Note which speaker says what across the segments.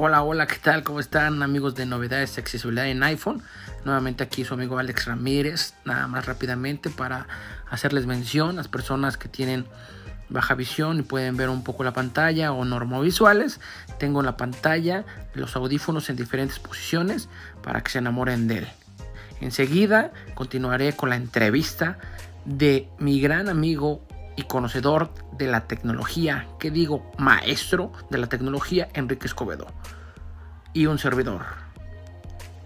Speaker 1: Hola, hola, ¿qué tal? ¿Cómo están amigos de novedades de accesibilidad en iPhone? Nuevamente aquí su amigo Alex Ramírez, nada más rápidamente para hacerles mención las personas que tienen baja visión y pueden ver un poco la pantalla o normovisuales. Tengo en la pantalla los audífonos en diferentes posiciones para que se enamoren de él. Enseguida continuaré con la entrevista de mi gran amigo y conocedor de la tecnología, que digo maestro de la tecnología, Enrique Escobedo. Y un servidor.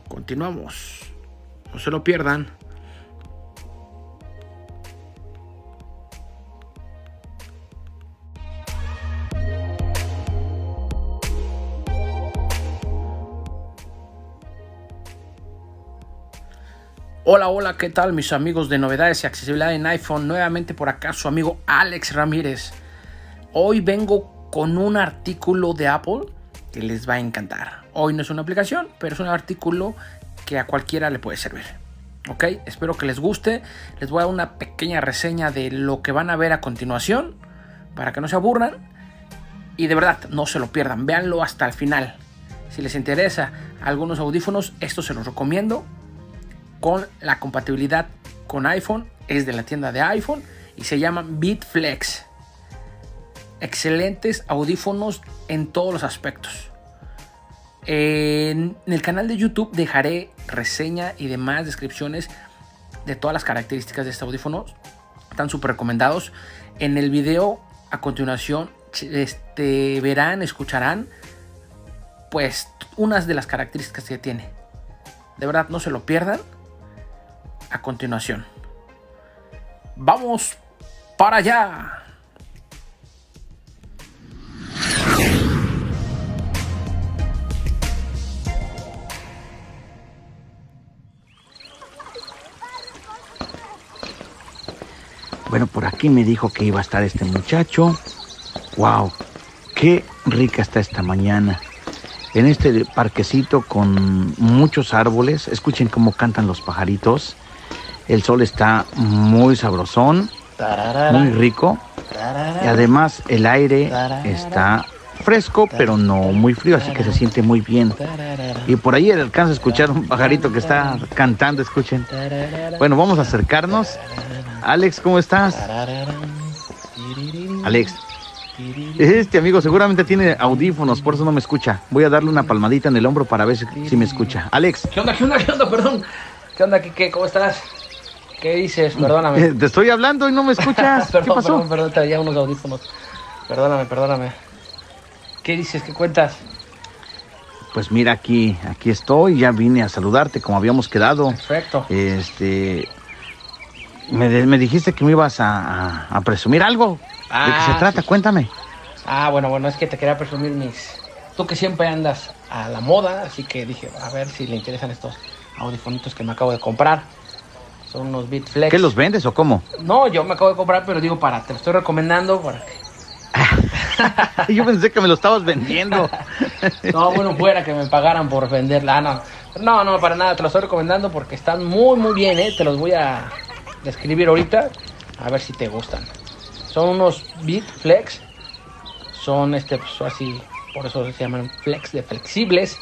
Speaker 1: Continuamos. No se lo pierdan. Hola, hola, ¿qué tal mis amigos de novedades y accesibilidad en iPhone? Nuevamente por acá su amigo Alex Ramírez. Hoy vengo con un artículo de Apple que les va a encantar. Hoy no es una aplicación, pero es un artículo que a cualquiera le puede servir. Ok, espero que les guste. Les voy a dar una pequeña reseña de lo que van a ver a continuación para que no se aburran. Y de verdad, no se lo pierdan, véanlo hasta el final. Si les interesa algunos audífonos, estos se los recomiendo con la compatibilidad con iPhone, es de la tienda de iPhone y se llaman BeatFlex. Excelentes audífonos en todos los aspectos. En el canal de YouTube dejaré reseña y demás descripciones de todas las características de este audífono. Están súper recomendados. En el video a continuación este, verán, escucharán pues unas de las características que tiene. De verdad, no se lo pierdan a continuación. Vamos para allá. Bueno, por aquí me dijo que iba a estar este muchacho. ¡Wow! ¡Qué rica está esta mañana! En este parquecito con muchos árboles. Escuchen cómo cantan los pajaritos. El sol está muy sabrosón, muy rico. Y además el aire está fresco, pero no muy frío, así que se siente muy bien. Y por ahí alcanza a escuchar un pajarito que está cantando, escuchen. Bueno, vamos a acercarnos. Alex, ¿cómo estás? Alex. Este amigo seguramente tiene audífonos, por eso no me escucha. Voy a darle una palmadita en el hombro para ver si, me escucha. Alex.
Speaker 2: ¿Qué onda, qué onda, qué onda? Perdón. ¿Qué onda, qué, ¿Cómo estás? ¿Qué dices? Perdóname.
Speaker 1: Te estoy hablando y no me escuchas.
Speaker 2: perdón, ¿Qué pasó? Perdón, perdón, traía unos audífonos. Perdóname, perdóname. ¿Qué dices? ¿Qué cuentas?
Speaker 1: Pues mira, aquí, aquí estoy, ya vine a saludarte como habíamos quedado.
Speaker 2: Perfecto.
Speaker 1: Este, me, dijiste que me ibas a, presumir algo. ¿De qué se ah, trata? Cuéntame.
Speaker 2: Ah, bueno, bueno, es que te quería presumir mis... Tú que siempre andas a la moda, así que dije, a ver si le interesan estos audifonitos que me acabo de comprar. Son unos Bitflex.
Speaker 1: ¿Qué los vendes o cómo?
Speaker 2: No, yo me acabo de comprar, pero digo, para, te lo estoy recomendando para
Speaker 1: que... yo pensé que me lo estabas vendiendo.
Speaker 2: no, bueno, fuera que me pagaran por venderla. Ah, no. no, no, para nada, te lo estoy recomendando porque están muy, muy bien, ¿eh? Te los voy a describir ahorita, a ver si te gustan. Son unos Bitflex, son este, pues así, por eso se llaman flex de flexibles.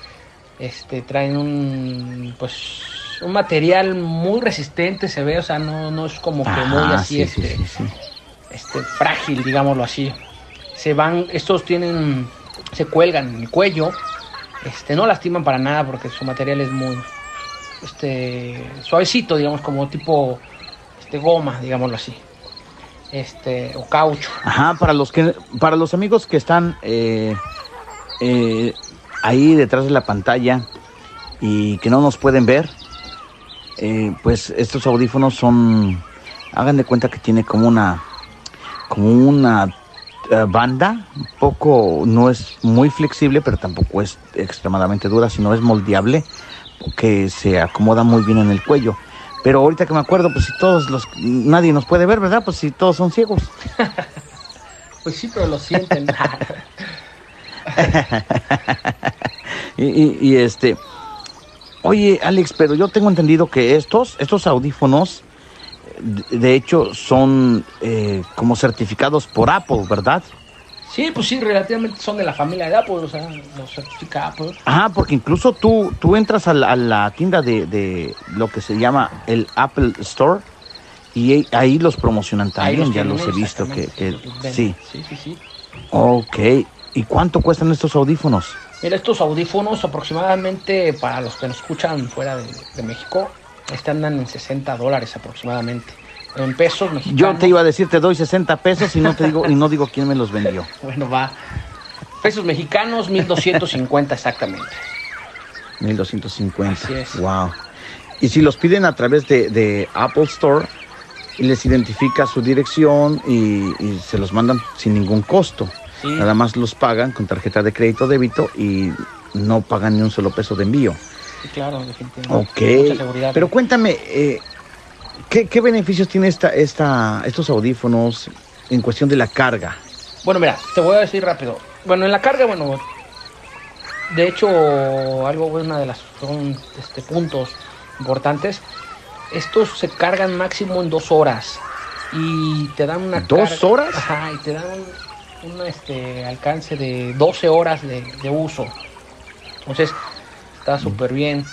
Speaker 2: Este, traen un, pues, un material muy resistente, se ve, o sea, no, no es como que muy así, este, este, frágil, digámoslo así. Se van, estos tienen, se cuelgan en el cuello, este, no lastiman para nada porque su material es muy, este, suavecito, digamos, como tipo, este, goma, digámoslo así. Este, o caucho.
Speaker 1: Ajá, para los que, para los amigos que están eh, eh, ahí detrás de la pantalla y que no nos pueden ver, eh, pues estos audífonos son, hagan de cuenta que tiene como una, como una eh, banda, un poco, no es muy flexible, pero tampoco es extremadamente dura, sino es moldeable, que se acomoda muy bien en el cuello. Pero ahorita que me acuerdo, pues si todos los, nadie nos puede ver, ¿verdad? Pues si todos son ciegos.
Speaker 2: pues sí, pero lo sienten.
Speaker 1: y, y este, Oye, Alex, pero yo tengo entendido que estos, estos audífonos, de hecho, son eh, como certificados por Apple, ¿verdad?
Speaker 2: Sí, pues sí, relativamente son de la familia de Apple, o sea, los certifica Apple.
Speaker 1: Ah, porque incluso tú, tú entras a la, a la tienda de, de lo que se llama el Apple Store y ahí- los promocionan también, ya los he visto que, sí.
Speaker 2: Sí, sí, sí.
Speaker 1: Ok. ¿Y cuánto cuestan estos audífonos?
Speaker 2: Mira, estos audífonos aproximadamente, para los que nos escuchan fuera de, de México, están en 60 dólares aproximadamente. En pesos mexicanos.
Speaker 1: Yo te iba a decir, te doy 60 pesos y no te digo, y no digo quién me los vendió.
Speaker 2: Bueno, va. Pesos mexicanos, 1250 exactamente.
Speaker 1: 1250.
Speaker 2: Así es.
Speaker 1: Wow. Y si los piden a través de, de Apple Store y les identifica su dirección y, y se los mandan sin ningún costo.
Speaker 2: Sí.
Speaker 1: Nada más los pagan con tarjeta de crédito o débito y no pagan ni un solo peso de envío.
Speaker 2: Sí, claro, definitivamente.
Speaker 1: Ok.
Speaker 2: Mucha.
Speaker 1: Pero cuéntame, eh, ¿qué, qué beneficios tiene esta, esta, estos audífonos en cuestión de la carga?
Speaker 2: Bueno, mira, te voy a decir rápido. Bueno, en la carga, bueno, de hecho, algo, una de las son, este, puntos importantes. Estos se cargan máximo en dos horas y te dan una
Speaker 1: ¿Dos
Speaker 2: carga-
Speaker 1: horas?
Speaker 2: Ajá, y te dan un, este, alcance de 12 horas de, de uso. Entonces, está súper bien.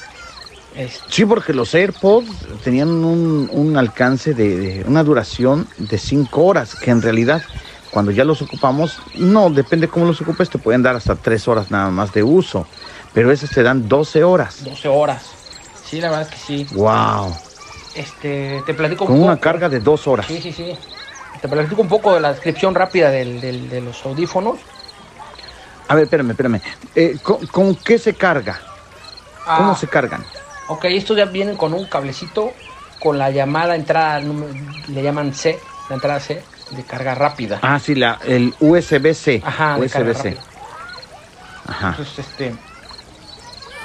Speaker 2: Este,
Speaker 1: Sí, porque los AirPods tenían un, un alcance de, de una duración de 5 horas, que en realidad cuando ya los ocupamos, no, depende cómo los ocupes, te pueden dar hasta 3 horas nada más de uso, pero esos te dan 12 horas.
Speaker 2: 12 horas. Sí, la verdad es que sí.
Speaker 1: Wow,
Speaker 2: Este, te platico un
Speaker 1: con una carga de 2 horas.
Speaker 2: Sí, sí, sí. Te platico un poco de la descripción rápida del- del- de los audífonos.
Speaker 1: A ver, espérame, espérame. Eh, ¿con, con qué se carga? ¿Cómo
Speaker 2: Ah,
Speaker 1: se cargan?
Speaker 2: Ok, estos ya vienen con un cablecito con la llamada entrada, le llaman C, la entrada C, de carga rápida.
Speaker 1: Ah, sí, la, el USB-C.
Speaker 2: Ajá,
Speaker 1: USB-C. Ajá.
Speaker 2: Entonces, este,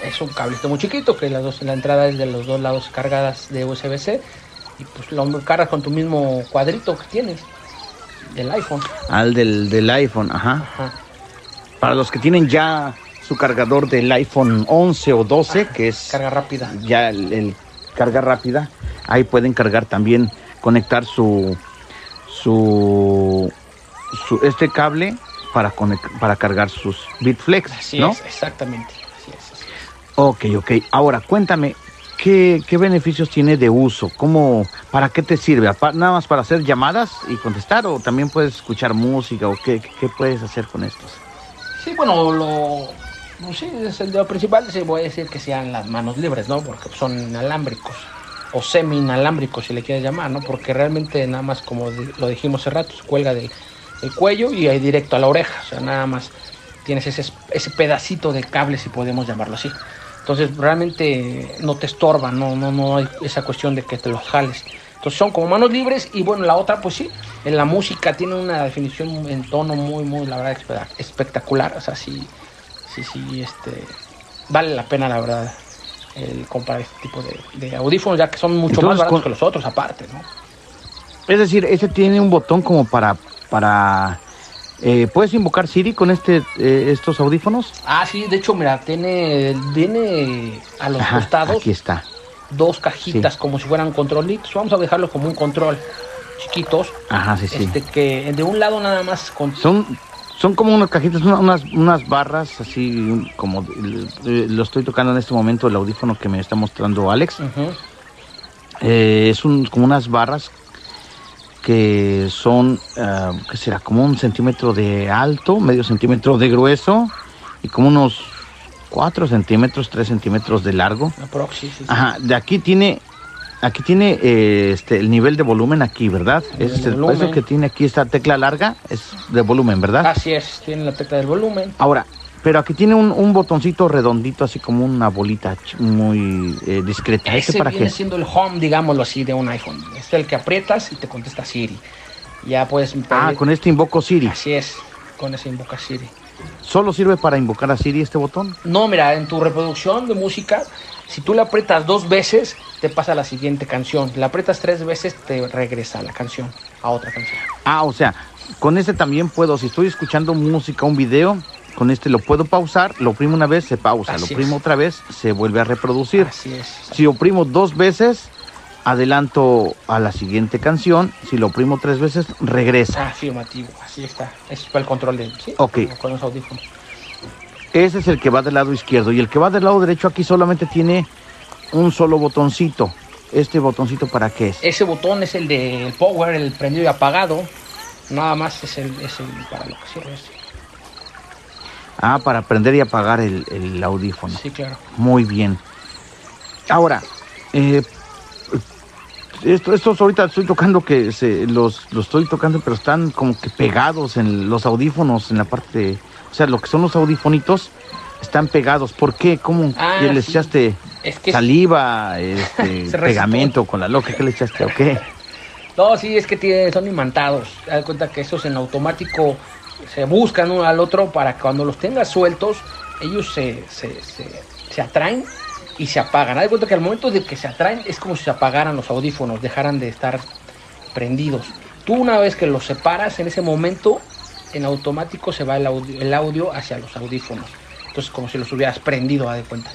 Speaker 2: es un cablecito muy chiquito que las dos, la entrada es de los dos lados cargadas de USB-C y pues lo cargas con tu mismo cuadrito que tienes del iPhone.
Speaker 1: Al del, del iPhone, ajá.
Speaker 2: Ajá.
Speaker 1: Para los que tienen ya su cargador del iPhone 11 o 12, que es
Speaker 2: Carga rápida.
Speaker 1: ya el, el carga rápida, ahí pueden cargar también, conectar su, su, su este cable para, para cargar sus Bitflex,
Speaker 2: Así
Speaker 1: ¿no?
Speaker 2: es, exactamente. Así es, así es.
Speaker 1: Ok, ok. Ahora, cuéntame, ¿qué, qué beneficios tiene de uso? ¿Cómo, ¿Para qué te sirve? ¿Apa- ¿Nada más para hacer llamadas y contestar? ¿O también puedes escuchar música? ¿O qué, qué puedes hacer con estos?
Speaker 2: Sí, bueno, lo, no sé, el- lo principal se voy a decir que sean las manos libres, ¿no? Porque son inalámbricos o semi inalámbricos si le quieres llamar, ¿no? Porque realmente nada más como lo dijimos hace rato, se cuelga del, del cuello y ahí directo a la oreja, o sea, nada más tienes ese, es- ese pedacito de cable si podemos llamarlo así. Entonces realmente no te estorba, no, no, no hay esa cuestión de que te los jales. Entonces son como manos libres y bueno, la otra pues sí, en la música tiene una definición en tono muy, muy, la verdad, espe- espectacular. O sea, sí, sí, sí, este, vale la pena la verdad el comprar este tipo de, de audífonos ya que son mucho
Speaker 1: Entonces,
Speaker 2: más baratos
Speaker 1: con-
Speaker 2: que los otros aparte, ¿no?
Speaker 1: Es decir, este tiene un botón como para... para eh, ¿Puedes invocar Siri con este, eh, estos audífonos?
Speaker 2: Ah, sí, de hecho, mira, tiene, tiene a los
Speaker 1: Ajá,
Speaker 2: costados
Speaker 1: aquí está.
Speaker 2: dos cajitas como si fueran controlitos. Vamos a dejarlo como un control chiquitos.
Speaker 1: Ajá, sí, sí.
Speaker 2: Este que de un lado nada más con
Speaker 1: Son, son como unas cajitas, una- unas, unas barras así como... lo estoy tocando en este momento, el audífono que me está mostrando Alex. Eh, es un, como unas barras que son, ah, ¿qué será? Como un centímetro de alto, medio centímetro de grueso y como unos 4 centímetros, 3 centímetros de largo.
Speaker 2: Aprox, sí, sí.
Speaker 1: Ajá, de aquí tiene, aquí tiene eh, este, el nivel de volumen aquí, ¿verdad? Es el,
Speaker 2: volumen.
Speaker 1: eso que tiene aquí esta tecla larga es de volumen, ¿verdad?
Speaker 2: Así es, tiene la tecla del volumen.
Speaker 1: Ahora, pero aquí tiene un, un botoncito redondito, así como una bolita muy eh, discreta. ¿Ese
Speaker 2: Ese
Speaker 1: para
Speaker 2: viene
Speaker 1: qué?
Speaker 2: siendo el home, digámoslo así, de un iPhone. Es el que aprietas y te contesta Siri. Ya puedes
Speaker 1: Ah, con este invoco Siri.
Speaker 2: Así es, con ese invoca Siri.
Speaker 1: ¿Solo sirve para invocar a Siri este botón?
Speaker 2: No, mira, en tu reproducción de música, si tú la aprietas dos veces, te pasa a la siguiente canción. La aprietas tres veces, te regresa a la canción, a otra canción.
Speaker 1: Ah, o sea, con este también puedo, si estoy escuchando música, un video, con este lo puedo pausar, lo oprimo una vez, se pausa,
Speaker 2: Así
Speaker 1: lo oprimo
Speaker 2: es.
Speaker 1: otra vez, se vuelve a reproducir.
Speaker 2: Así es.
Speaker 1: Si oprimo dos veces, adelanto a la siguiente canción, si lo oprimo tres veces, regresa.
Speaker 2: Afirmativo, así está. Ese es para el control de. ¿sí?
Speaker 1: Ok.
Speaker 2: Con- Con los audífonos.
Speaker 1: Ese es el que va del lado izquierdo y el que va del lado derecho aquí solamente tiene un solo botoncito. Este botoncito para qué es?
Speaker 2: Ese botón es el del power, el prendido y apagado. Nada más es el, es el para lo que sirve.
Speaker 1: Ah, para prender y apagar el, el audífono.
Speaker 2: Sí, claro.
Speaker 1: Muy bien. Ahora, eh, esto, estos ahorita estoy tocando que se, los, los estoy tocando, pero están como que pegados en los audífonos, en la parte, de- o sea, lo que son los audífonitos están pegados. ¿Por qué? ¿Cómo?
Speaker 2: Ah,
Speaker 1: ¿Qué les
Speaker 2: sí.
Speaker 1: echaste
Speaker 2: Es que
Speaker 1: saliva, este, pegamento con la loca? ¿Qué le echaste o qué?
Speaker 2: No, sí, es que tiene, son imantados. Te das cuenta que esos en automático se buscan uno al otro para que cuando los tengas sueltos, ellos se, se, se, se atraen y se apagan. Haz de cuenta que al momento de que se atraen es como si se apagaran los audífonos, dejaran de estar prendidos. Tú una vez que los separas, en ese momento, en automático se va el audio, el audio hacia los audífonos. Entonces como si los hubieras prendido, haz de cuenta.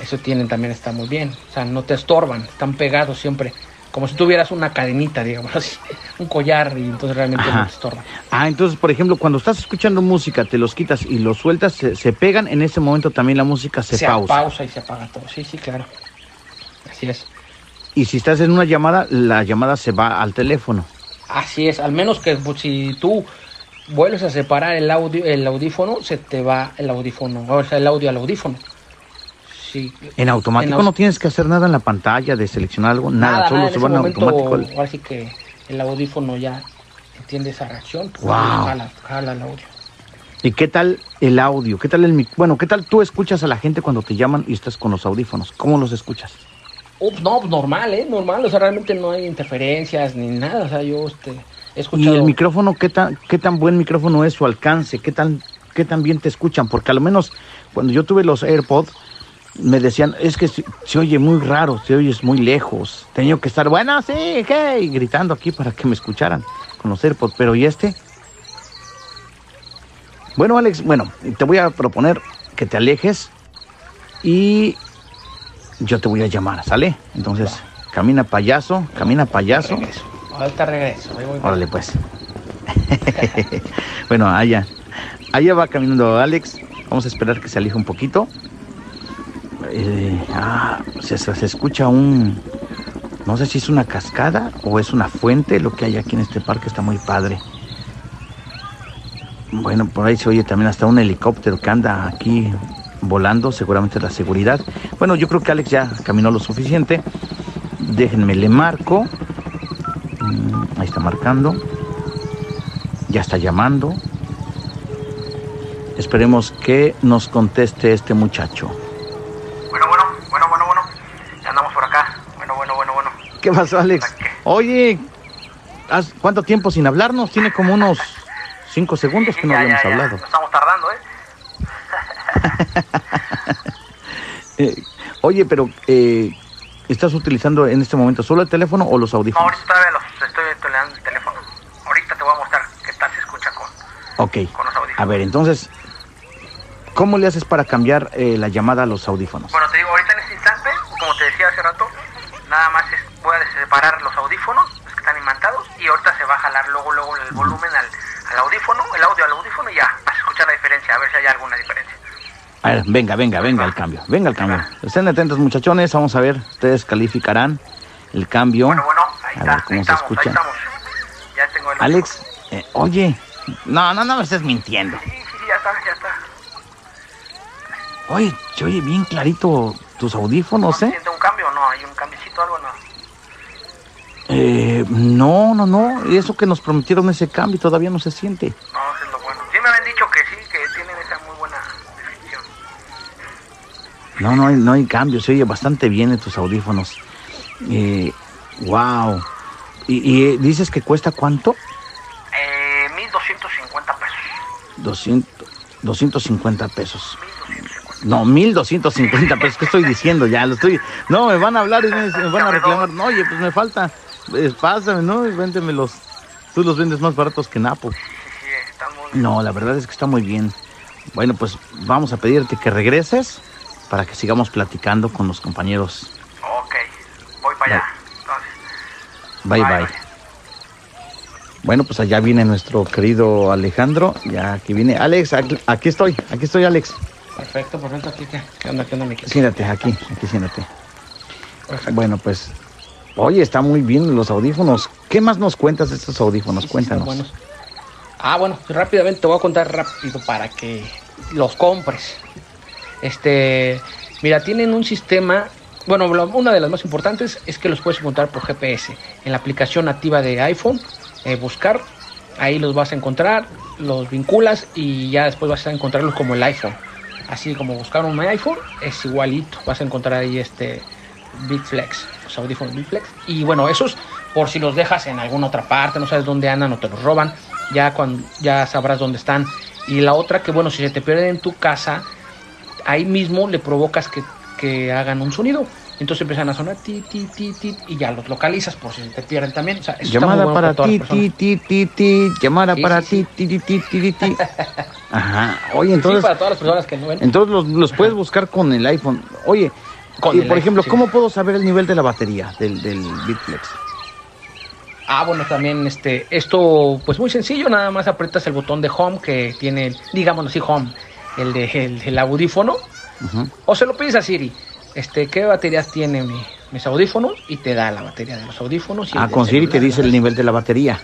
Speaker 2: Eso tienen también, está muy bien. O sea, no te estorban, están pegados siempre. Como si tuvieras una cadenita, digamos así, un collar y entonces realmente
Speaker 1: Ajá.
Speaker 2: no te estorban.
Speaker 1: Ah, entonces, por ejemplo, cuando estás escuchando música, te los quitas y los sueltas, se, se pegan, en ese momento también la música se,
Speaker 2: Se,
Speaker 1: pausa.
Speaker 2: pausa y se apaga todo. Sí, sí, claro. Así es.
Speaker 1: Y si estás en una llamada, la llamada se va al teléfono.
Speaker 2: Así es. Al menos que pues, si tú vuelves a separar el audio, el audífono, se te va el audífono, o sea, el audio al audífono. Sí.
Speaker 1: En automático
Speaker 2: En au-
Speaker 1: no tienes que hacer nada en la pantalla de seleccionar algo, nada, solo
Speaker 2: en
Speaker 1: se
Speaker 2: ese
Speaker 1: va en
Speaker 2: momento,
Speaker 1: automático. al-
Speaker 2: Ahora sí que el audífono ya entiende esa reacción. pues,
Speaker 1: Wow.
Speaker 2: Jala, jala el audio.
Speaker 1: ¿Y qué tal el audio? ¿Qué tal el mic- Bueno, ¿qué tal tú escuchas a la gente cuando te llaman y estás con los audífonos? ¿Cómo los escuchas?
Speaker 2: No, pues normal, ¿eh? Normal, o sea, realmente no hay interferencias ni nada, o sea, yo este, he
Speaker 1: ¿Y
Speaker 2: escuchado...
Speaker 1: el micrófono, qué tan, qué tan buen micrófono es su alcance? ¿Qué tan, qué tan bien te escuchan? Porque a lo menos cuando yo tuve los AirPods, me decían, es que se, se oye muy raro, se oyes muy lejos. Tenía que estar, bueno, sí, ¿qué? Y gritando aquí para que me escucharan con los AirPods. Pero ¿y este? Bueno, Alex, bueno, te voy a proponer que te alejes y yo te voy a llamar, ¿sale? Entonces, camina payaso, camina payaso.
Speaker 2: Regreso. Ahorita regreso. ahí voy.
Speaker 1: Órale, pues. bueno, allá. Allá va caminando Alex. Vamos a esperar que se aleje un poquito. Eh, ah, se, escucha un... No sé si es una cascada o es una fuente. Lo que hay aquí en este parque está muy padre. Bueno, por ahí se oye también hasta un helicóptero que anda aquí volando. Seguramente la seguridad. Bueno, yo creo que Alex ya caminó lo suficiente. Déjenme, le marco. Mm, Ahí está marcando. Ya está llamando. Esperemos que nos conteste este muchacho.
Speaker 3: Bueno, bueno, bueno, bueno, bueno. Ya andamos por acá. Bueno, bueno, bueno, bueno.
Speaker 1: ¿Qué pasó, Alex? Oye, ¿has- ¿cuánto tiempo sin hablarnos? Tiene como unos cinco segundos que no
Speaker 3: ya,
Speaker 1: habíamos
Speaker 3: ya, ya.
Speaker 1: hablado.
Speaker 3: Nos estamos tardando, ¿eh?
Speaker 1: Eh, oye, pero eh, ¿estás utilizando en este momento solo el teléfono o los
Speaker 3: No,
Speaker 1: audífonos?
Speaker 3: ahorita todavía los estoy tolerando el teléfono. Ahorita te voy a mostrar qué tal se escucha con,
Speaker 1: Ok.
Speaker 3: con los audífonos.
Speaker 1: A ver, entonces, ¿cómo le haces para cambiar eh, la llamada a los audífonos?
Speaker 3: Bueno, te digo, ahorita en este instante, como te decía hace rato, nada más separar los audífonos, los que están imantados, y ahorita se va a jalar luego, luego el volumen al, al audífono, el audio al audífono, y ya vas a escuchar la diferencia, a ver si hay alguna diferencia.
Speaker 1: A ver, venga, venga, venga el cambio, venga el cambio. Estén atentos muchachones, vamos a ver, ustedes calificarán el cambio.
Speaker 3: Bueno, bueno, ahí
Speaker 1: a
Speaker 3: está,
Speaker 1: ver cómo
Speaker 3: ahí
Speaker 1: se
Speaker 3: estamos, ahí
Speaker 1: escucha.
Speaker 3: estamos. Ya tengo el
Speaker 1: Alex, eh, oye, no, no, no me estés mintiendo.
Speaker 3: Sí, sí, ya está, ya está.
Speaker 1: Oye, se oye bien clarito tus audífonos,
Speaker 3: ¿No
Speaker 1: ¿eh?
Speaker 3: siente un cambio o no? ¿Hay un cambiecito algo o no?
Speaker 1: Eh, no, no, no, eso que nos prometieron ese cambio todavía no se siente.
Speaker 3: No, eso es lo bueno. Sí me habían dicho que sí, que tienen esa muy buena definición.
Speaker 1: No, no hay, no hay cambio, se oye bastante bien en tus audífonos. Eh, wow. ¿Y, y, eh, dices que cuesta cuánto?
Speaker 3: Eh, 1250 pesos.
Speaker 1: 200, 250 pesos.
Speaker 3: 1250.
Speaker 1: No, 1250 pesos. ¿Qué estoy diciendo? Ya lo estoy. No, me van a hablar y me, me van a reclamar. No, oye, pues me falta. Eh, pásame, ¿no? Véndemelos. Tú los vendes más baratos que Napo.
Speaker 3: Sí, sí, están muy
Speaker 1: No, la verdad es que está muy bien. Bueno, pues vamos a pedirte que regreses para que sigamos platicando con los compañeros.
Speaker 3: Ok, voy para allá.
Speaker 1: Bye bye. Bueno, pues allá viene nuestro querido Alejandro. Ya aquí viene. Alex, aquí, aquí estoy. Aquí estoy, Alex.
Speaker 2: Perfecto, perfecto. Aquí, ¿qué, ¿Qué onda, qué onda, mi querido?
Speaker 1: Siéntate aquí, aquí siéntate.
Speaker 2: Perfecto.
Speaker 1: Bueno, pues, oye, está muy bien los audífonos. ¿Qué más nos cuentas de estos audífonos?
Speaker 2: Sí, sí,
Speaker 1: Cuéntanos.
Speaker 2: buenos. Ah, bueno, rápidamente te voy a contar rápido para que los compres. Este, mira, tienen un sistema. Bueno, una de las más importantes es que los puedes encontrar por GPS. En la aplicación nativa de iPhone, eh, buscar, ahí los vas a encontrar, los vinculas y ya después vas a encontrarlos como el iPhone. Así como buscar un iPhone, es igualito. Vas a encontrar ahí este Bitflex, los audífonos Bitflex. Y bueno, esos, por si los dejas en alguna otra parte, no sabes dónde andan o te los roban, ya, cuando, ya sabrás dónde están. Y la otra, que bueno, si se te pierden en tu casa, ahí mismo le provocas que, que hagan un sonido. Entonces empiezan a sonar ti, ti, ti, ti, y ya los localizas por si se te pierden también. O sea, eso está muy
Speaker 1: Llamada
Speaker 2: bueno
Speaker 1: para
Speaker 2: todas
Speaker 1: ti, ti, ti, ti, ti. Llamada
Speaker 2: Sí,
Speaker 1: para
Speaker 2: sí,
Speaker 1: ti, ti, ti, ti, ti, ti. Ajá. Oye,
Speaker 2: Sí,
Speaker 1: entonces,
Speaker 2: para todas las personas que no ven.
Speaker 1: entonces los, los puedes buscar con el iPhone. Oye,
Speaker 2: Con
Speaker 1: y
Speaker 2: el
Speaker 1: por ejemplo,
Speaker 2: sí.
Speaker 1: ¿cómo puedo saber el nivel de la batería del, del Bitflex?
Speaker 2: Ah, bueno, también este, esto, pues muy sencillo, nada más aprietas el botón de home que tiene, digámoslo así, home, el de el, del audífono, o se lo pides a Siri, este, ¿qué baterías tiene mi- mis audífonos? Y te da la batería de los audífonos. Y
Speaker 1: Ah,
Speaker 2: el
Speaker 1: con Siri te dice el nivel de la batería.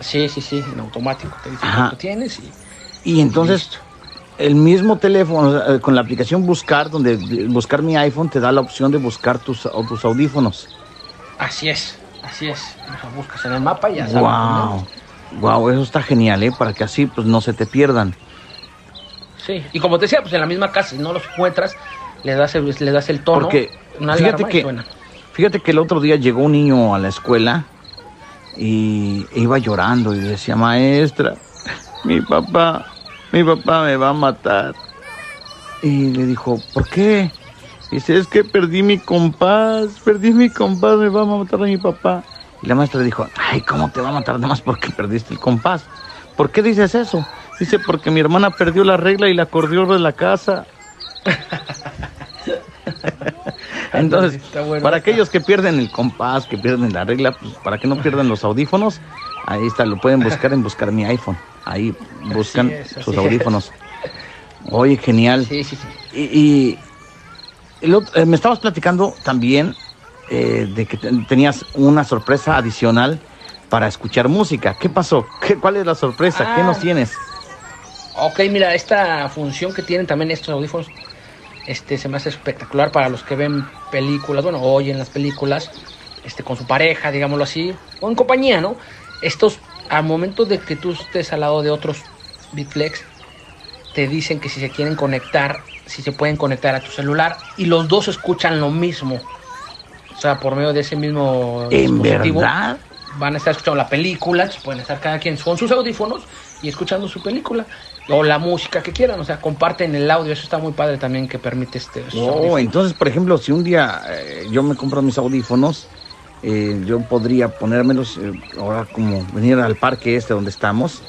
Speaker 2: Sí, sí, sí, en automático, te dice cuánto tienes y
Speaker 1: Y entonces. El mismo teléfono, con la aplicación Buscar, donde buscar mi iPhone, te da la opción de buscar tus, tus audífonos.
Speaker 2: así es, así es. Los buscas en el mapa y ya sabes.
Speaker 1: Wow. Wow, eso está genial, ¿eh? Para que así pues no se te pierdan.
Speaker 2: Sí, y como te decía, pues en la misma casa, si no los encuentras, le das el, le das el tono,
Speaker 1: Porque
Speaker 2: una
Speaker 1: fíjate que,
Speaker 2: suena.
Speaker 1: fíjate que el otro día llegó un niño a la escuela y iba llorando y decía, maestra, mi papá, mi papá me va a matar. Y le dijo, ¿por qué? Dice, es que perdí mi compás, perdí mi compás, me va a matar a mi papá. Y la maestra dijo, ay, ¿cómo te va a matar nada más porque perdiste el compás? ¿Por qué dices eso? Dice, porque mi hermana perdió la regla y la corrió de la casa. Entonces,
Speaker 2: bueno.
Speaker 1: para aquellos que pierden el compás, que pierden la regla, pues para que no pierdan los audífonos, ahí está, lo pueden buscar en buscar mi iPhone. Ahí buscan
Speaker 2: es,
Speaker 1: sus
Speaker 2: es.
Speaker 1: audífonos. Oye, genial.
Speaker 2: Sí, sí, sí.
Speaker 1: Y, eh, me estabas platicando también eh, de que te- tenías una sorpresa adicional para escuchar música. ¿Qué pasó? ¿Qué, ¿Cuál es la sorpresa? ¿Qué
Speaker 2: Ah.
Speaker 1: nos tienes?
Speaker 2: Ok, mira, esta función que tienen también estos audífonos, este, se me hace espectacular para los que ven películas, bueno, oyen las películas, este, con su pareja, digámoslo así, o en compañía, ¿no? Estos, al momento de que tú estés al lado de otros Bitflex, te dicen que si se quieren conectar, si se pueden conectar a tu celular, y los dos escuchan lo mismo. O sea, por medio de ese mismo
Speaker 1: ¿En
Speaker 2: dispositivo
Speaker 1: verdad?
Speaker 2: van a estar escuchando la película, pueden estar cada quien con sus audífonos y escuchando su película o la música que quieran, o sea, comparten el audio, eso está muy padre también que permite este.
Speaker 1: Oh,
Speaker 2: audífonos.
Speaker 1: entonces, por ejemplo, si un día eh, yo me compro mis audífonos, eh, yo podría ponérmelos eh, ahora como venir al parque este donde estamos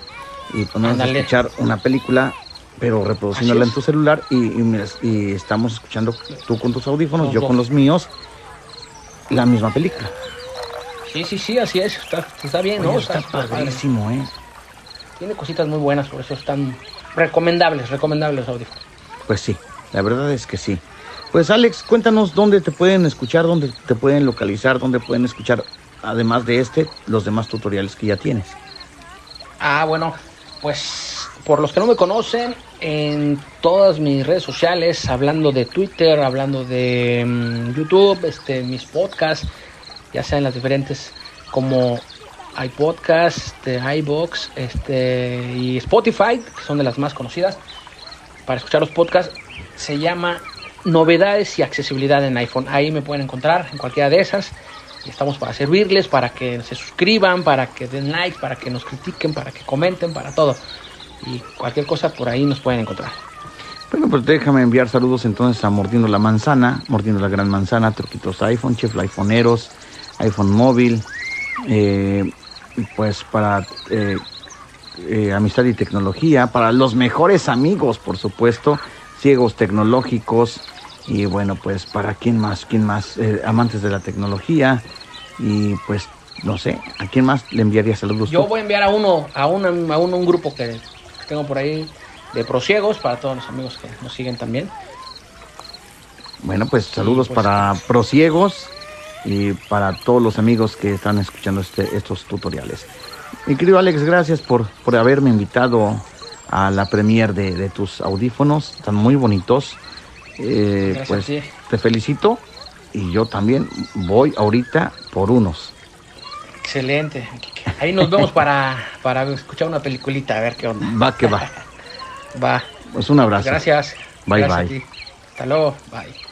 Speaker 1: y ponernos a escuchar una película, pero reproduciéndola en tu celular y, y y estamos escuchando tú con tus audífonos, yo con los míos, la misma película.
Speaker 2: Sí, sí, sí, así es, está, está bien, ¿no?
Speaker 1: Oye, está
Speaker 2: padre.
Speaker 1: padrísimo, ¿eh?
Speaker 2: Tiene cositas muy buenas, por eso están recomendables, recomendables audífonos.
Speaker 1: Pues sí, la verdad es que sí. Pues Alex, cuéntanos dónde te pueden escuchar, dónde te pueden localizar, dónde pueden escuchar, además de este, los demás tutoriales que ya tienes.
Speaker 2: Ah, bueno, pues por los que no me conocen, en todas mis redes sociales, hablando de Twitter, hablando de mm, YouTube, este, mis podcasts, ya sean las diferentes como iPodcast, este, iBox, este, y Spotify, que son de las más conocidas para escuchar los podcasts, se llama Novedades y Accesibilidad en iPhone. Ahí me pueden encontrar en cualquiera de esas. Estamos para servirles, para que se suscriban, para que den like, para que nos critiquen, para que comenten, para todo. Y cualquier cosa por ahí nos pueden encontrar.
Speaker 1: Bueno, pues déjame enviar saludos entonces a Mordiendo la Manzana, Mordiendo la Gran Manzana, Truquitos iPhone, Chef iPhoneeros, iPhone Móvil, eh, pues para eh, eh, Amistad y Tecnología, para los mejores amigos, por supuesto, Ciegos Tecnológicos, y bueno, pues para quién más, quién más, Eh, amantes de la tecnología, y pues no sé, ¿a quién más le enviaría saludos?
Speaker 2: Yo
Speaker 1: tú?
Speaker 2: voy a enviar a uno, a uno, a uno, un grupo que tengo por ahí de prosiegos para todos los amigos que nos siguen también.
Speaker 1: Bueno, pues saludos
Speaker 2: pues,
Speaker 1: para prosiegos y para todos los amigos que están escuchando este, estos tutoriales. Mi querido Alex, gracias por, por haberme invitado a la premier de, de tus audífonos. Están muy bonitos. Eh,
Speaker 2: Gracias
Speaker 1: pues te felicito y yo también voy ahorita por unos.
Speaker 2: Excelente. Ahí nos vemos para, para escuchar una peliculita, a ver qué onda.
Speaker 1: Va que va.
Speaker 2: Va.
Speaker 1: Pues un abrazo.
Speaker 2: Gracias.
Speaker 1: Bye,
Speaker 2: Gracias
Speaker 1: bye.
Speaker 2: a ti. Hasta luego. Bye.